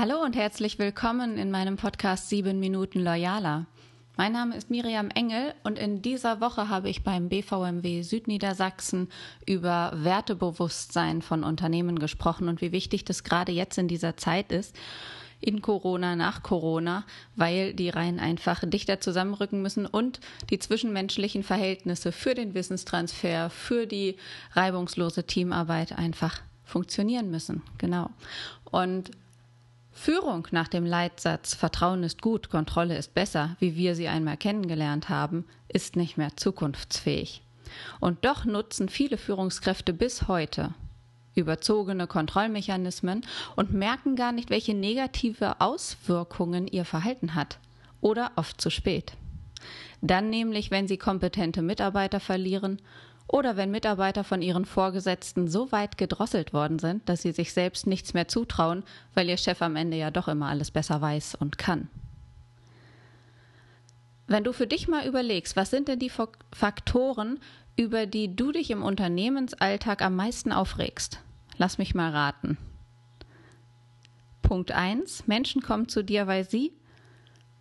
Hallo und herzlich willkommen in meinem Podcast 7 Minuten Loyaler. Mein Name ist Miriam Engel und in dieser Woche habe ich beim BVMW Südniedersachsen über Wertebewusstsein von Unternehmen gesprochen und wie wichtig das gerade jetzt in dieser Zeit ist in Corona, nach Corona, weil die Reihen einfach dichter zusammenrücken müssen und die zwischenmenschlichen Verhältnisse für den Wissenstransfer, für die reibungslose Teamarbeit einfach funktionieren müssen. Genau. Und Führung nach dem Leitsatz Vertrauen ist gut, Kontrolle ist besser, wie wir sie einmal kennengelernt haben, ist nicht mehr zukunftsfähig. Und doch nutzen viele Führungskräfte bis heute überzogene Kontrollmechanismen und merken gar nicht, welche negative Auswirkungen ihr Verhalten hat. Oder oft zu spät. Dann nämlich, wenn sie kompetente Mitarbeiter verlieren oder wenn Mitarbeiter von ihren Vorgesetzten so weit gedrosselt worden sind, dass sie sich selbst nichts mehr zutrauen, weil ihr Chef am Ende ja doch immer alles besser weiß und kann. Wenn du für dich mal überlegst, was sind denn die Faktoren, über die du dich im Unternehmensalltag am meisten aufregst? Lass mich mal raten. Punkt 1. Menschen kommen zu dir, weil sie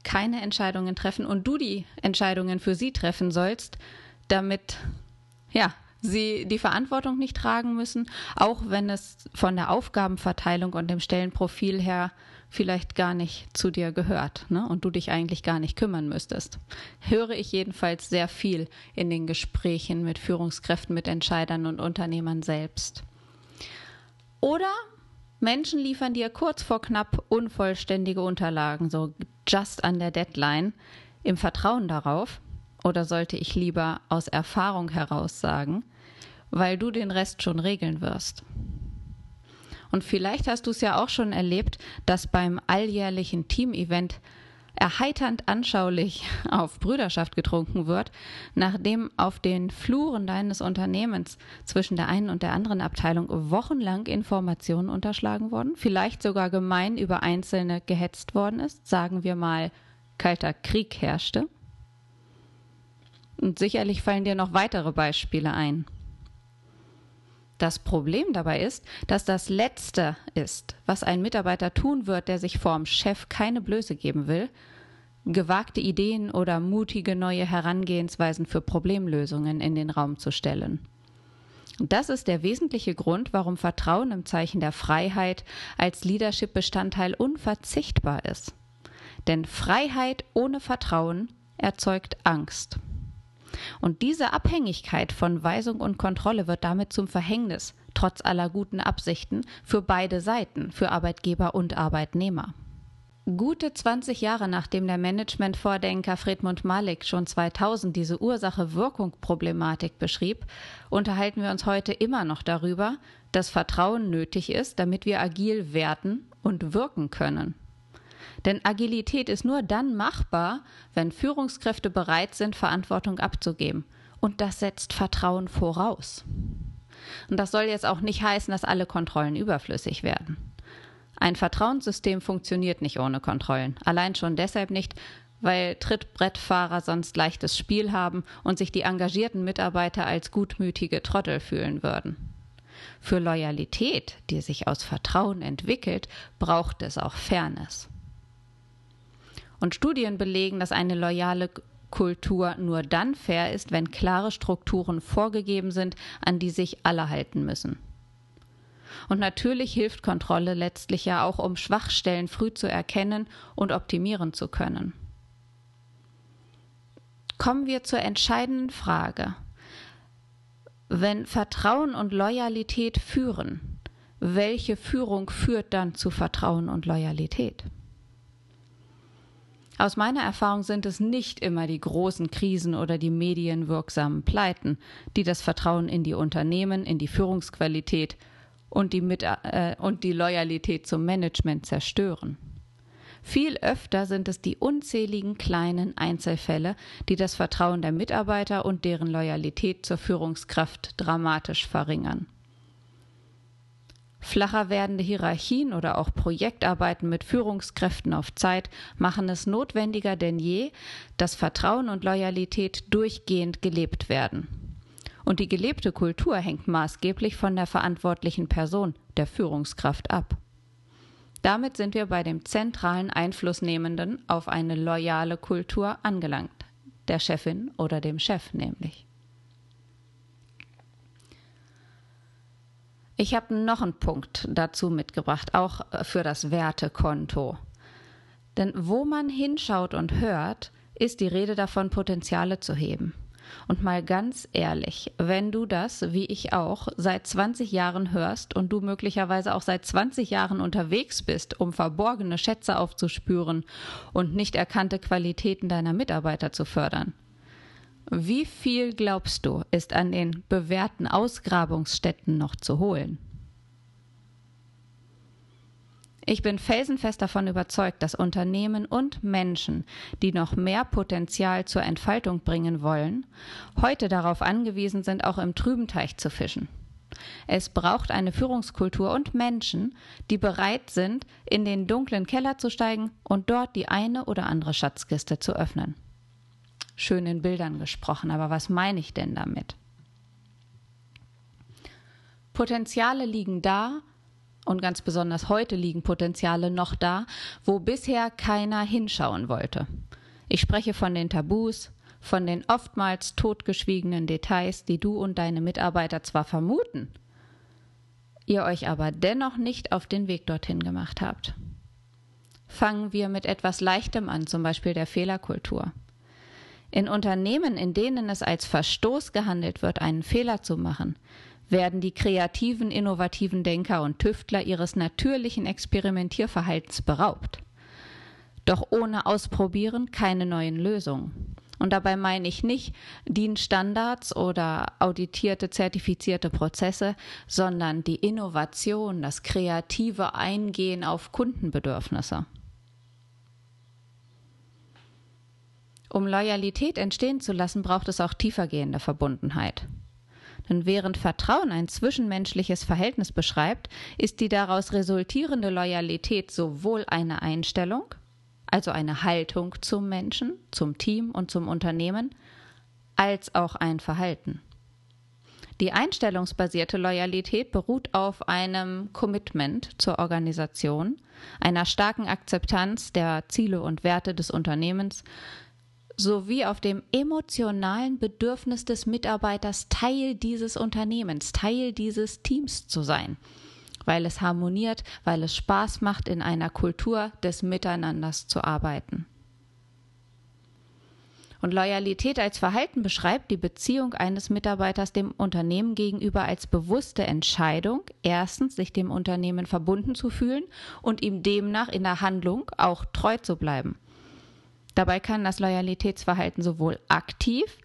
keine Entscheidungen treffen und du die Entscheidungen für sie treffen sollst, damit ja, sie die Verantwortung nicht tragen müssen, auch wenn es von der Aufgabenverteilung und dem Stellenprofil her vielleicht gar nicht zu dir gehört ne? und du dich eigentlich gar nicht kümmern müsstest. Höre ich jedenfalls sehr viel in den Gesprächen mit Führungskräften, mit Entscheidern und Unternehmern selbst. Oder Menschen liefern dir kurz vor knapp unvollständige Unterlagen, so just an der Deadline, im Vertrauen darauf, oder sollte ich lieber aus Erfahrung heraus sagen, weil du den Rest schon regeln wirst? Und vielleicht hast du es ja auch schon erlebt, dass beim alljährlichen Teamevent erheiternd anschaulich auf Brüderschaft getrunken wird, nachdem auf den Fluren deines Unternehmens zwischen der einen und der anderen Abteilung wochenlang Informationen unterschlagen wurden, vielleicht sogar gemein über Einzelne gehetzt worden ist, sagen wir mal kalter Krieg herrschte. Und sicherlich fallen dir noch weitere Beispiele ein. Das Problem dabei ist, dass das Letzte ist, was ein Mitarbeiter tun wird, der sich vorm Chef keine Blöße geben will, gewagte Ideen oder mutige neue Herangehensweisen für Problemlösungen in den Raum zu stellen. Das ist der wesentliche Grund, warum Vertrauen im Zeichen der Freiheit als Leadership-Bestandteil unverzichtbar ist. Denn Freiheit ohne Vertrauen erzeugt Angst. Und diese Abhängigkeit von Weisung und Kontrolle wird damit zum Verhängnis, trotz aller guten Absichten, für beide Seiten, für Arbeitgeber und Arbeitnehmer. Gute 20 Jahre nachdem der Management-Vordenker Friedmund Malik schon 2000 diese Ursache-Wirkung-Problematik beschrieb, unterhalten wir uns heute immer noch darüber, dass Vertrauen nötig ist, damit wir agil werden und wirken können. Denn Agilität ist nur dann machbar, wenn Führungskräfte bereit sind, Verantwortung abzugeben. Und das setzt Vertrauen voraus. Und das soll jetzt auch nicht heißen, dass alle Kontrollen überflüssig werden. Ein Vertrauenssystem funktioniert nicht ohne Kontrollen. Allein schon deshalb nicht, weil Trittbrettfahrer sonst leichtes Spiel haben und sich die engagierten Mitarbeiter als gutmütige Trottel fühlen würden. Für Loyalität, die sich aus Vertrauen entwickelt, braucht es auch Fairness. Und Studien belegen, dass eine loyale Kultur nur dann fair ist, wenn klare Strukturen vorgegeben sind, an die sich alle halten müssen. Und natürlich hilft Kontrolle letztlich ja auch, um Schwachstellen früh zu erkennen und optimieren zu können. Kommen wir zur entscheidenden Frage. Wenn Vertrauen und Loyalität führen, welche Führung führt dann zu Vertrauen und Loyalität? Aus meiner Erfahrung sind es nicht immer die großen Krisen oder die medienwirksamen Pleiten, die das Vertrauen in die Unternehmen, in die Führungsqualität und die, Mit äh, und die Loyalität zum Management zerstören. Viel öfter sind es die unzähligen kleinen Einzelfälle, die das Vertrauen der Mitarbeiter und deren Loyalität zur Führungskraft dramatisch verringern. Flacher werdende Hierarchien oder auch Projektarbeiten mit Führungskräften auf Zeit machen es notwendiger denn je, dass Vertrauen und Loyalität durchgehend gelebt werden. Und die gelebte Kultur hängt maßgeblich von der verantwortlichen Person, der Führungskraft ab. Damit sind wir bei dem zentralen Einflussnehmenden auf eine loyale Kultur angelangt, der Chefin oder dem Chef nämlich. Ich habe noch einen Punkt dazu mitgebracht, auch für das Wertekonto. Denn wo man hinschaut und hört, ist die Rede davon, Potenziale zu heben. Und mal ganz ehrlich, wenn du das, wie ich auch, seit 20 Jahren hörst und du möglicherweise auch seit 20 Jahren unterwegs bist, um verborgene Schätze aufzuspüren und nicht erkannte Qualitäten deiner Mitarbeiter zu fördern, wie viel glaubst du, ist an den bewährten Ausgrabungsstätten noch zu holen? Ich bin felsenfest davon überzeugt, dass Unternehmen und Menschen, die noch mehr Potenzial zur Entfaltung bringen wollen, heute darauf angewiesen sind, auch im trüben Teich zu fischen. Es braucht eine Führungskultur und Menschen, die bereit sind, in den dunklen Keller zu steigen und dort die eine oder andere Schatzkiste zu öffnen. Schön in Bildern gesprochen, aber was meine ich denn damit? Potenziale liegen da, und ganz besonders heute liegen Potenziale noch da, wo bisher keiner hinschauen wollte. Ich spreche von den Tabus, von den oftmals totgeschwiegenen Details, die du und deine Mitarbeiter zwar vermuten, ihr euch aber dennoch nicht auf den Weg dorthin gemacht habt. Fangen wir mit etwas Leichtem an, zum Beispiel der Fehlerkultur. In Unternehmen, in denen es als Verstoß gehandelt wird, einen Fehler zu machen, werden die kreativen, innovativen Denker und Tüftler ihres natürlichen Experimentierverhaltens beraubt. Doch ohne Ausprobieren keine neuen Lösungen. Und dabei meine ich nicht DIN-Standards oder auditierte, zertifizierte Prozesse, sondern die Innovation, das kreative Eingehen auf Kundenbedürfnisse. Um Loyalität entstehen zu lassen, braucht es auch tiefergehende Verbundenheit. Denn während Vertrauen ein zwischenmenschliches Verhältnis beschreibt, ist die daraus resultierende Loyalität sowohl eine Einstellung, also eine Haltung zum Menschen, zum Team und zum Unternehmen, als auch ein Verhalten. Die einstellungsbasierte Loyalität beruht auf einem Commitment zur Organisation, einer starken Akzeptanz der Ziele und Werte des Unternehmens sowie auf dem emotionalen Bedürfnis des Mitarbeiters, Teil dieses Unternehmens, Teil dieses Teams zu sein, weil es harmoniert, weil es Spaß macht, in einer Kultur des Miteinanders zu arbeiten. Und Loyalität als Verhalten beschreibt die Beziehung eines Mitarbeiters dem Unternehmen gegenüber als bewusste Entscheidung, erstens sich dem Unternehmen verbunden zu fühlen und ihm demnach in der Handlung auch treu zu bleiben. Dabei kann das Loyalitätsverhalten sowohl aktiv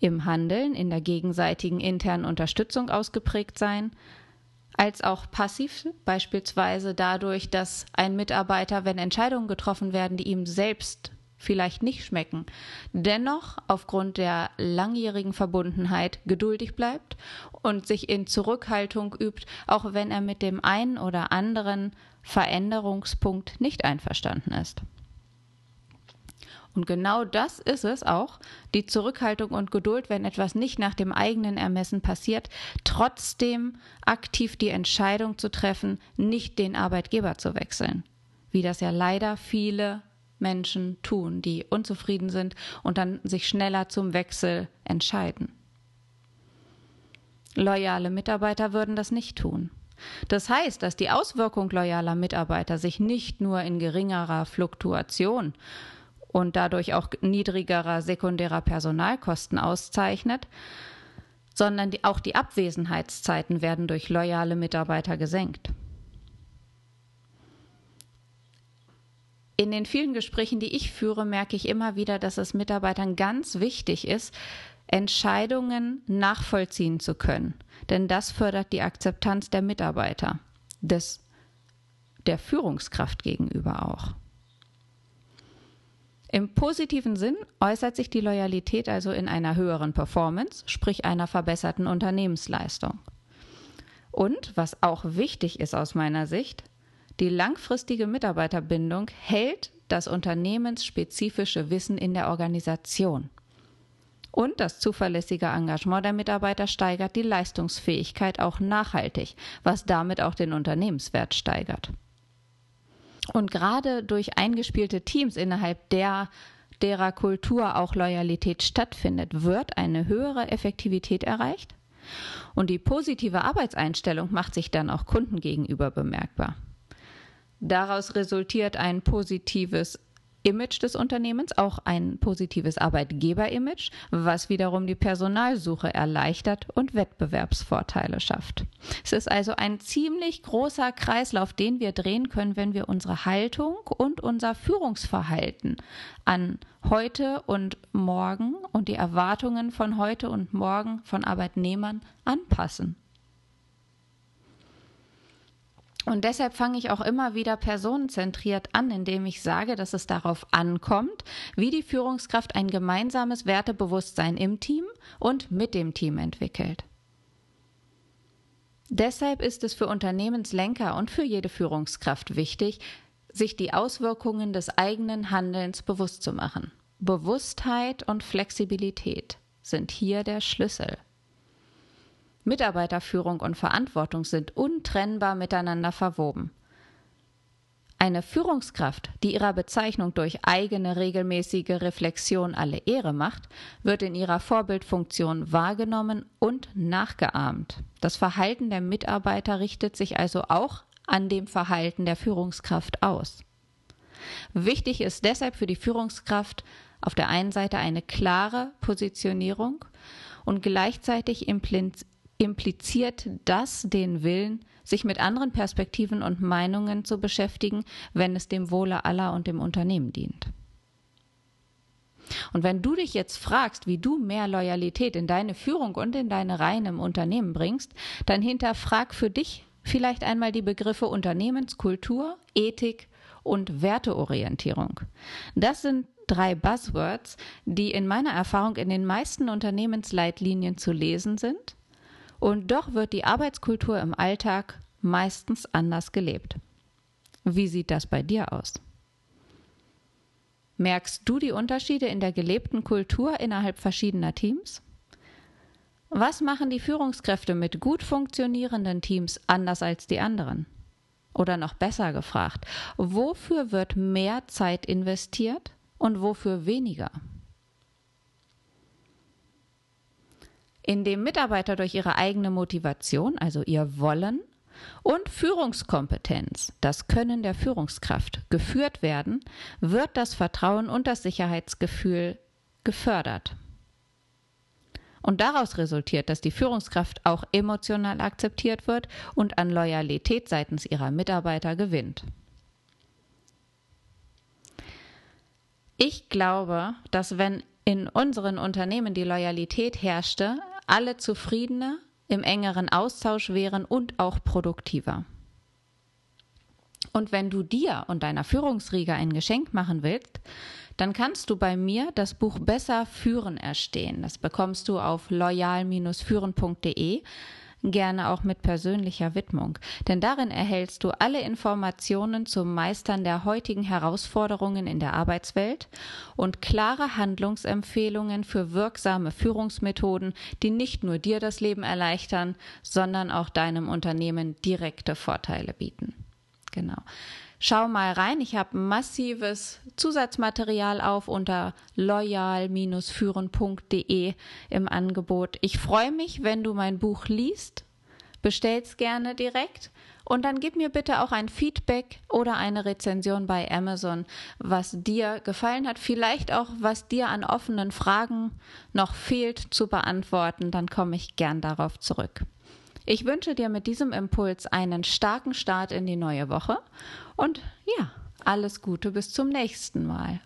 im Handeln, in der gegenseitigen internen Unterstützung ausgeprägt sein, als auch passiv, beispielsweise dadurch, dass ein Mitarbeiter, wenn Entscheidungen getroffen werden, die ihm selbst vielleicht nicht schmecken, dennoch aufgrund der langjährigen Verbundenheit geduldig bleibt und sich in Zurückhaltung übt, auch wenn er mit dem einen oder anderen Veränderungspunkt nicht einverstanden ist. Und genau das ist es auch, die Zurückhaltung und Geduld, wenn etwas nicht nach dem eigenen Ermessen passiert, trotzdem aktiv die Entscheidung zu treffen, nicht den Arbeitgeber zu wechseln. Wie das ja leider viele Menschen tun, die unzufrieden sind und dann sich schneller zum Wechsel entscheiden. Loyale Mitarbeiter würden das nicht tun. Das heißt, dass die Auswirkung loyaler Mitarbeiter sich nicht nur in geringerer Fluktuation und dadurch auch niedrigerer sekundärer Personalkosten auszeichnet, sondern die, auch die Abwesenheitszeiten werden durch loyale Mitarbeiter gesenkt. In den vielen Gesprächen, die ich führe, merke ich immer wieder, dass es Mitarbeitern ganz wichtig ist, Entscheidungen nachvollziehen zu können. Denn das fördert die Akzeptanz der Mitarbeiter, des, der Führungskraft gegenüber auch. Im positiven Sinn äußert sich die Loyalität also in einer höheren Performance, sprich einer verbesserten Unternehmensleistung. Und, was auch wichtig ist aus meiner Sicht, die langfristige Mitarbeiterbindung hält das unternehmensspezifische Wissen in der Organisation. Und das zuverlässige Engagement der Mitarbeiter steigert die Leistungsfähigkeit auch nachhaltig, was damit auch den Unternehmenswert steigert. Und gerade durch eingespielte Teams innerhalb der derer Kultur auch Loyalität stattfindet, wird eine höhere Effektivität erreicht und die positive Arbeitseinstellung macht sich dann auch Kunden gegenüber bemerkbar. Daraus resultiert ein positives Image des Unternehmens, auch ein positives Arbeitgeberimage, was wiederum die Personalsuche erleichtert und Wettbewerbsvorteile schafft. Es ist also ein ziemlich großer Kreislauf, den wir drehen können, wenn wir unsere Haltung und unser Führungsverhalten an heute und morgen und die Erwartungen von heute und morgen von Arbeitnehmern anpassen. Und deshalb fange ich auch immer wieder personenzentriert an, indem ich sage, dass es darauf ankommt, wie die Führungskraft ein gemeinsames Wertebewusstsein im Team und mit dem Team entwickelt. Deshalb ist es für Unternehmenslenker und für jede Führungskraft wichtig, sich die Auswirkungen des eigenen Handelns bewusst zu machen. Bewusstheit und Flexibilität sind hier der Schlüssel. Mitarbeiterführung und Verantwortung sind untrennbar miteinander verwoben. Eine Führungskraft, die ihrer Bezeichnung durch eigene regelmäßige Reflexion alle Ehre macht, wird in ihrer Vorbildfunktion wahrgenommen und nachgeahmt. Das Verhalten der Mitarbeiter richtet sich also auch an dem Verhalten der Führungskraft aus. Wichtig ist deshalb für die Führungskraft auf der einen Seite eine klare Positionierung und gleichzeitig impliziert das den Willen, sich mit anderen Perspektiven und Meinungen zu beschäftigen, wenn es dem Wohle aller und dem Unternehmen dient. Und wenn du dich jetzt fragst, wie du mehr Loyalität in deine Führung und in deine Reihen im Unternehmen bringst, dann hinterfrag für dich vielleicht einmal die Begriffe Unternehmenskultur, Ethik und Werteorientierung. Das sind drei Buzzwords, die in meiner Erfahrung in den meisten Unternehmensleitlinien zu lesen sind und doch wird die Arbeitskultur im Alltag meistens anders gelebt. Wie sieht das bei dir aus? Merkst du die Unterschiede in der gelebten Kultur innerhalb verschiedener Teams? Was machen die Führungskräfte mit gut funktionierenden Teams anders als die anderen? Oder noch besser gefragt, wofür wird mehr Zeit investiert und wofür weniger? Indem Mitarbeiter durch ihre eigene Motivation, also ihr Wollen, und Führungskompetenz, das Können der Führungskraft, geführt werden, wird das Vertrauen und das Sicherheitsgefühl gefördert. Und daraus resultiert, dass die Führungskraft auch emotional akzeptiert wird und an Loyalität seitens ihrer Mitarbeiter gewinnt. Ich glaube, dass wenn in unseren Unternehmen die Loyalität herrschte, alle zufriedener, im engeren Austausch wären und auch produktiver. Und wenn du dir und deiner Führungsriege ein Geschenk machen willst, dann kannst du bei mir das Buch Besser führen erstehen. Das bekommst du auf loyal-führen.de gerne auch mit persönlicher Widmung, denn darin erhältst du alle Informationen zum Meistern der heutigen Herausforderungen in der Arbeitswelt und klare Handlungsempfehlungen für wirksame Führungsmethoden, die nicht nur dir das Leben erleichtern, sondern auch deinem Unternehmen direkte Vorteile bieten. Genau. Schau mal rein, ich habe massives Zusatzmaterial auf unter loyal-führen.de im Angebot. Ich freue mich, wenn du mein Buch liest. Bestell's gerne direkt und dann gib mir bitte auch ein Feedback oder eine Rezension bei Amazon, was dir gefallen hat, vielleicht auch was dir an offenen Fragen noch fehlt zu beantworten, dann komme ich gern darauf zurück. Ich wünsche dir mit diesem Impuls einen starken Start in die neue Woche und ja, alles Gute bis zum nächsten Mal.